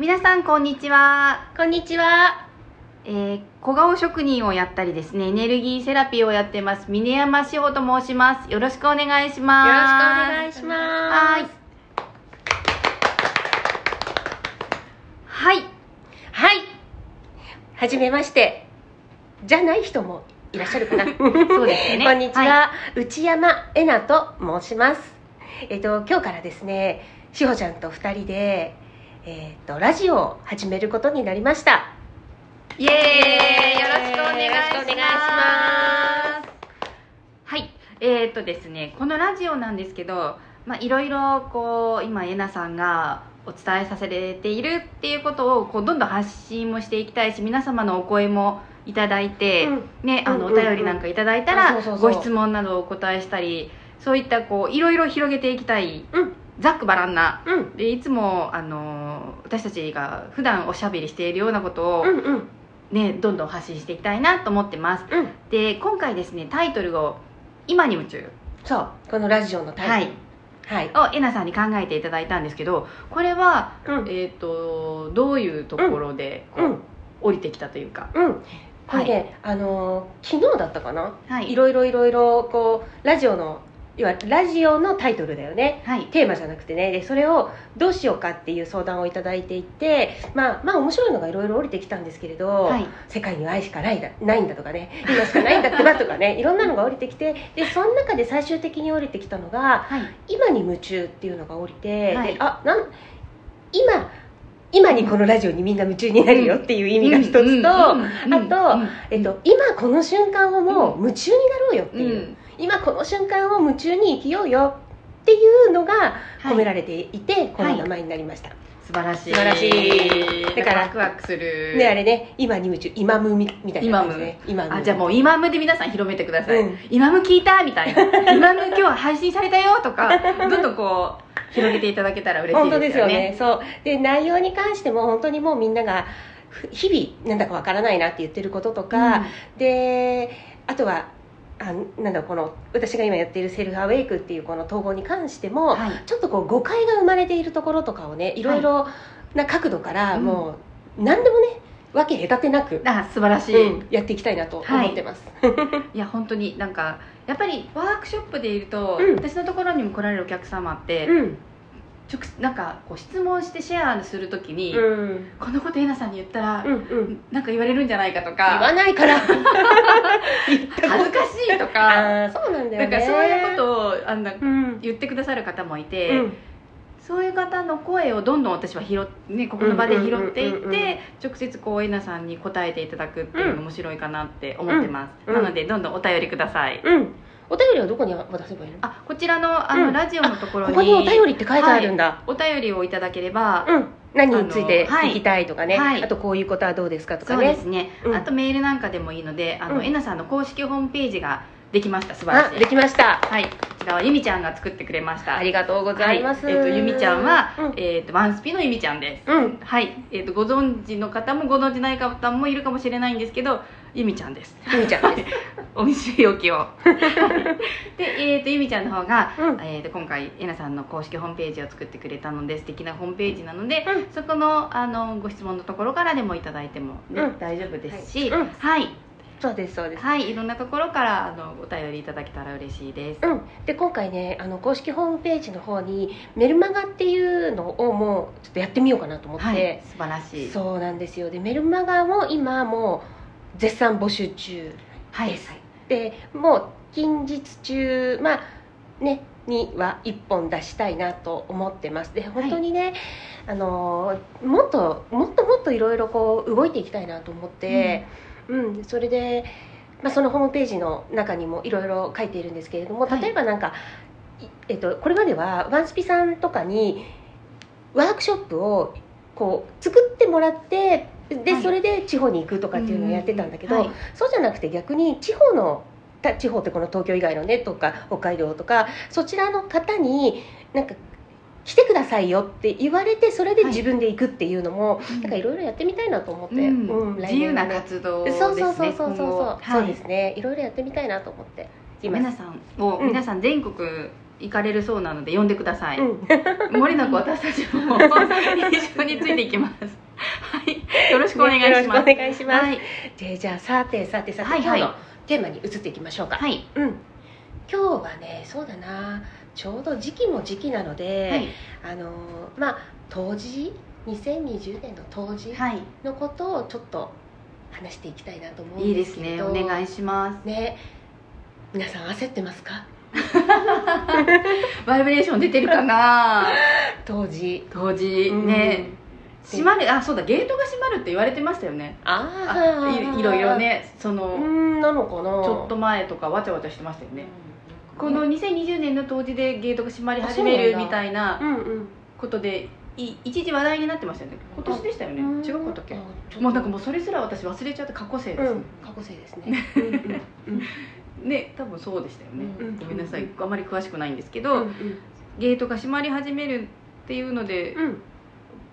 皆さんこんにちは、こんにちは。えー、小顔職人をやったりですねエネルギーセラピーをやってます峰山志保と申しますよろしくお願いしますよろしくお願いします。はいはいはい。はじめまして。じゃない人もいらっしゃるかな。そうですよねこんにちは。は内山えなと申します。えっ、と、今日からですね、しほちゃんと二人で、えっ、と、ラジオを始めることになりました。イエーイ。よろしくお願いしまます。はい。えー、っとですねこのラジオなんですけどまあいろいろこう今えなさんがお伝えさせているっていうことをこうどんどん発信もしていきたいし皆様のお声もいただいて、うん。ね、あのおうんうんうん。便りなんかいただいたあらご質問などをお答えしたりそういったこういろいろ広げていきたいうん。ざっくばらんなうん。でいつもあの私たちが普段おしゃべりしているようなことを、うんうん。ね、どんどん発信していきたいなと思ってますうん。で今回ですねタイトルを「今に夢中そう。このラジオのタイトル。はい。」をえなさんに考えていただいたんですけどこれは、うん。えっ、とどういうところでこう、うん。降りてきたというかうん。これね、あのー昨日だったかな？はいいろいろいろいろこうラジオの要はラジオのタイトルだよね。はい。テーマじゃなくてね。でそれをどうしようかっていう相談をいただいていてまあまあ面白いのがいろいろ降りてきたんですけれど、はい。世界には愛しかないだないんだとかね。今しかないんだってばとかね。いろんなのが降りてきてでその中で最終的に降りてきたのがはい。今に夢中っていうのが降りて、はい。であなん今今にこのラジオにみんな夢中になるよっていう意味が一つと、うんうんうんあとえっと、今この瞬間をもう夢中になろうよってうん。いう、今この瞬間を夢中に生きようよっていうのがはい。込められていて、この名前になりました、素晴らしい。素晴らしい。だからワクワクする。であれね今に夢中。今ムみみたいな感じで。今ムあじゃあもう今ムで皆さん広めてください、うん。今ム聞いたみたいな。今ム今日配信されたよとかどんどんこう広げていただけたら嬉しいでよね。ですすよね。そう。で内容に関しても本当にもうみんながふ日々なんだかわからないなって言ってることとか、であとはあなんだこの私が今やっているセルフアウェイクっていうこの統合に関しても、はい。ちょっとこう誤解が生まれているところとかをねい。ろいろな角度からうん。もう何でもね分け隔てなく、あ素晴らしい、うんやっていきたいなと思ってます、いや本当になんかやっぱりワークショップでいると、うん。私のところにも来られるお客様って、うん直なんかこう質問してシェアするときに、うん。このことえなさんに言ったら、うんうん。なんか言われるんじゃないかと言わかないから。恥ずかしいとか。そうなんだよね。なんかそういうことをあんなうん。言ってくださる方もいて、うん。そういう方の声をどんどん私は拾っ、ね、ここの場で拾っていって、直接こうえなさんに答えていただくっていうのが面白いかなって思ってます、うん。なのでどんどんお便りください、うんお便りはどこに渡せばいいの？あこちらのあの、うん。ラジオのところにここにお便りって書いてあるんだ、お便りをいただければ、うん。何について聞きたいとかね、はい。あとこういうことはどうですかとかそうでねすね、うん。あとメールなんかでもいいのであの、うん。えなさんの公式ホームページができました。素晴らしい。あできました。はい。こちらはゆみちゃんが作ってくれました。ありがとうございます、はい。えっとゆみちゃんは、うん。えっとワンスピのゆみちゃんです。うん。はい、えっとご存知の方もご存知ない方もいるかもしれないんですけどゆみちゃんです。ゆみちゃんです。お見せ置きを。で、えっとゆみちゃんの方が、うん。えっと今回えなさんの公式ホームページを作ってくれたので素敵なホームページなので、うん。そこのあのご質問のところからでもいただいても、ねうん。大丈夫ですし、はい。うん。はい、そうですそうです。はい、いろんなところからあのお便りいただけたら嬉しいです。うん、で今回ねあの公式ホームページの方にメルマガっていうのをもうちょっとやってみようかなと思って、はい、素晴らしい。そうなんですよ。でメルマガも今もう絶賛募集中はい、ですでもう近日中まあねには1本出したいなと思ってます。で本当にね、あのーもっともっともっといろいろこう動いていきたいなと思って、うんそれで、まあ、そのホームページの中にもいろいろ書いているんですけれどもはい。例えばなんか、いえっと、これまではワンスピさんとかにワークショップをこう作ってもらってで、はい。それで地方に行くとかっていうのをやってたんだけど、はいそうじゃなくて逆に地方のた地方ってこの東京以外のねとか北海道とかそちらの方になんか来てくださいよって言われてそれで自分で行くっていうのも、うん。なんかいろいろやってみたいなと思って、うん。うん来自由な活動ですね。そうそうそうそうそう。そう、ですね。いろいろやってみたいなと思って皆さんを、うん。皆さん全国行かれるそうなので呼んでください、うん。漏れなく私たちも一緒についていきます。はい。よろしくお願いします。よろしくお願いします。はい、でじゃあさてさてさて、はいはい。今日のテーマに移っていきましょうか、はい。うん。今日はねそうだなちょうど時期も時期なので、はい。あのーまあ冬至2020年の冬至はい。のことをちょっと話していきたいなと思うんいいでですけれど。すね。お願いします。ね。皆さん焦ってますか？バイブレーション出てるかな？冬 至当時。ね、閉まるあそうだ。ゲートが閉まるって言われてましたよね。あああいいろいろね。その、うんなのかな？ちょっと前とかわちゃわちゃしてましたよね、この2020年の当時でゲートが閉まり始めるみたいなうんうん。ことでい一時話題になってましたよね。今年でしたよね。うん。違うかったっけ？あちょっと。もうなんかもうそれすら私忘れちゃって過去生です、うん過去生ですね。うんうんうん。ね多分そうでしたよね、うんごめんなさい。うんあまり詳しくないんですけうど、ん。ゲートが閉まり始めるっていうのでうんうん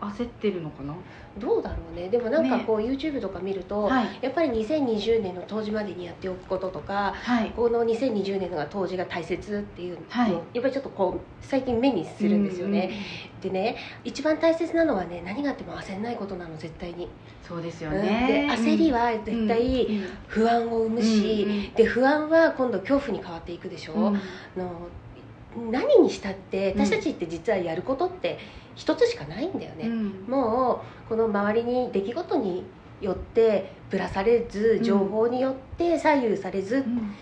焦ってるのかな？どうだろうね。でもなんかこう YouTube とか見ると、はい。やっぱり2020年の冬至までにやっておくこととかはい。この2020年のが冬至が大切っていうのを、はい。やっぱりちょっとこう最近目にするんですよね、でね一番大切なのはね何があっても焦んないことなの絶対に、そうですようん。ねで焦りは絶対うん。不安を生むし、うんうんで不安は今度恐怖に変わっていくでしょ、うん。の何にしたって私たちって実はやることって一つしかないんだよね、うん。もうこの周りに出来事によってぶらされずうん。情報によって左右されず、うん。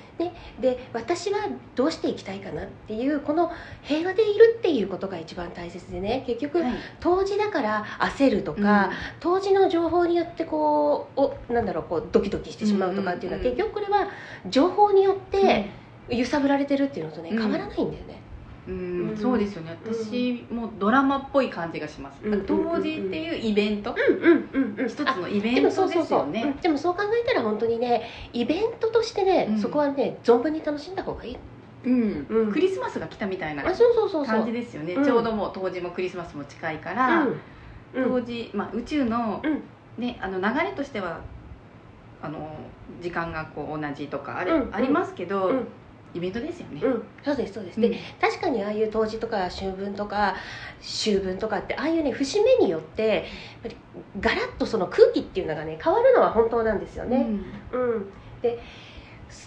で私はどうしていきたいかなっていうこの平和でいるっていうことが一番大切でね。結局はい。当時だから焦るとか、当時の情報によってこうおなんだろうこうドキドキしてしまうとかっていうのは、うんうんうん結局これは情報によっうんて揺さぶられてるっていうのとねうん。変わらないんだよね。うん。うん。そうですよね。私もドラマっぽい感じがします。うん。当時っていうイベント？うんうんうん。うん一つのイベントそうそうそう、ですよね。うん。でもそう考えたら本当にねイベントとしてね、うん。そこはね存分に楽しんだ方がいい、うん。うん。クリスマスが来たみたいなあそうそうそうそう。感じですよね。うん。ちょうどもう当時もクリスマスも近いからうん。うん。当時まあ宇宙のうん。ねあの流れとしてはあの時間がこう同じとかあれうん。ありますけどうんイベントですよね。うん、そうですそうです、うん。で確かにああいう冬至とか秋分とか秋分とかってああいうね節目によってやっぱりガラッとその空気っていうのがね変わるのは本当なんですよね、うん。で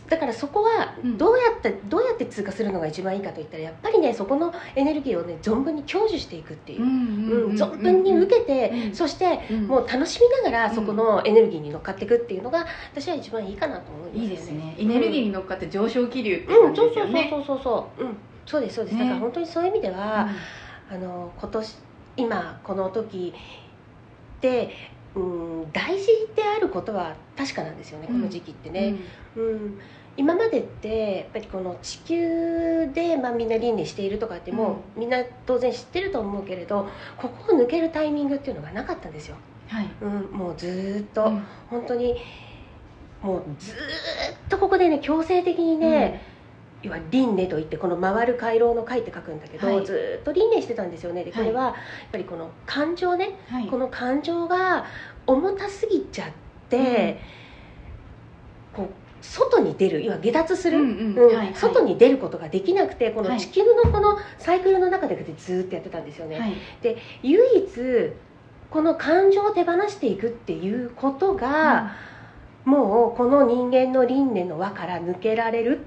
だからそこはうん。どうやって、どうやって通過するのが一番いいかといったらやっぱりねそこのエネルギーをね存分に享受していくっていう。う、うんん存分に受けて、うん。そしてうん。もう楽しみながらうん。そこのエネルギーに乗っかっていくっていうのが私は一番いいかなと思うんいいですよね。ですね。エネルギーに乗っかって上昇気流ってうん、感じそうそうそうですよねそうそうそう、うん、そうですそうです、ね。だから本当にそういう意味では、あの今年今この時って、うん、大事であることは確かなんですよねこの時期ってね、うん。今までってやっぱりこの地球で、まあ、みんな輪廻しているとかってもう、みんな当然知ってると思うけれどここを抜けるタイミングっていうのがなかったんですよ、はい。うん、もうずーっと、うん。本当にもうずーっとここでね強制的にね、要は輪廻といってこの回る回廊の回って書くんだけど、はい。ずーっと輪廻してたんですよね。でこれはやっぱりこの感情ね、はい。この感情が重たすぎちゃって、こう外に出る要は下脱する、うんうん。うんはいはい。外に出ることができなくてこはい。の地球のこのサイクルの中でずーっとやってたんですよね、はい。唯一この感情を手放していくっていうことが、もうこの人間の輪廻の輪から抜けられる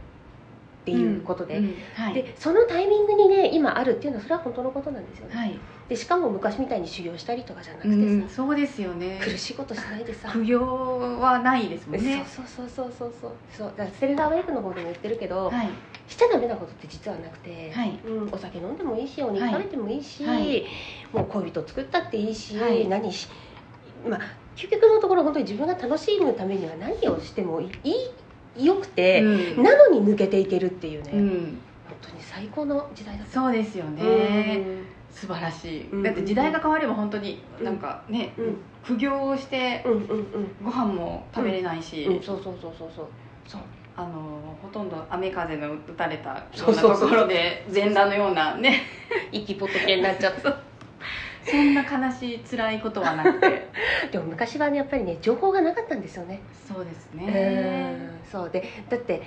っていうことで,、うんはい。でそのタイミングにね今あるっていうのはそれは本当のことなんですよね、はい。でしかも昔みたいに修行したりとかじゃなくてさ、うんそうですよね。苦しいことしないでさ、苦行はないですもんね。そうそうそうそうそう。そうだからステルダーウェイクの方でも言ってるけど、はい。しちゃダメなことって実はなくて、はい。うん、お酒飲んでもいいしお肉食べてもいいし、はい。もう恋人作ったっていいし、はい。何しまあ究極のところ本当に自分が楽しむためには何をしてもいいよくて、うん。なのに抜けていけるっていうね、うん。本当に最高の時代だった。そうですようねん。素晴らしい。うんだって時代が変われば本当になんかねうん。苦行をしてうんうんうん。ご飯も食べれないし。うん。そうそうそうそうそう。そう。あのほとんど雨風の打たれたよそうなところで全裸のようなね。生き仏になっちゃった そんな悲しい辛いことはなくて。でも昔はねやっぱりね情報がなかったんですよね。そうですうねん。そう。でだって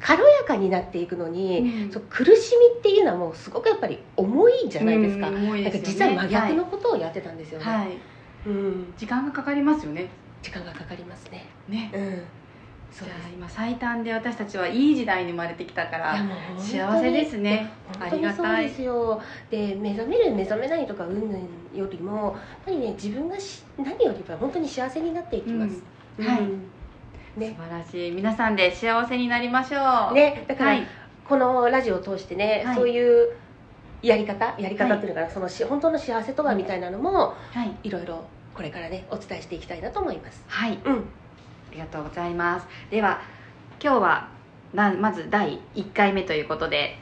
軽やかになっていくのに、うん。そう苦しみっていうのはもうすごくやっぱり重いじゃないですか,、うん重いですよね。か実は真逆のことをやってたんですよね、はい、うん、時間がかかりますよね。時間がかかりますね。ね。うんじゃあ今最短で私たちはいい時代に生まれてきたから幸せですね。ありがたい。にそうですよ。で目覚める目覚めないとかうんぬんよりもやっぱりね自分がし何よりも本当に幸せになっていきます、うん。はい。うんね。素晴らしい。皆さんで幸せになりましょう。ね。だから、はい。このラジオを通してね、はい。そういうやり方やり方っていうのかな、そのし本当の幸せとはみたいなのもはい。い。ろいろこれからねお伝えしていきたいなと思います。はい。うん。ありがとうございます。では今日はなまず第1回目ということで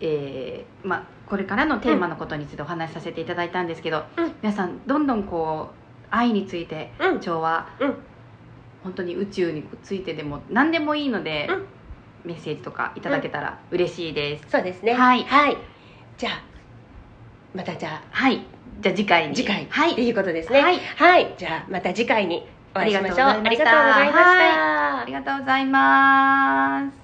えーまあこれからのテーマのことについてお話しさせていただいたんですけど、うん。皆さんどんどんこう愛についてうん。調和、うん。本当に宇宙についてでも何でもいいので、うん。メッセージとかいただけたら嬉しいです、そうですね。はい。じゃあまたじゃはい。じゃあ次回に。あ次回。はい。っていうことですね。はい。はい、じゃあまた次回にお会いしましょう。ありがとうございました。ありがとうございました。ありがとうございます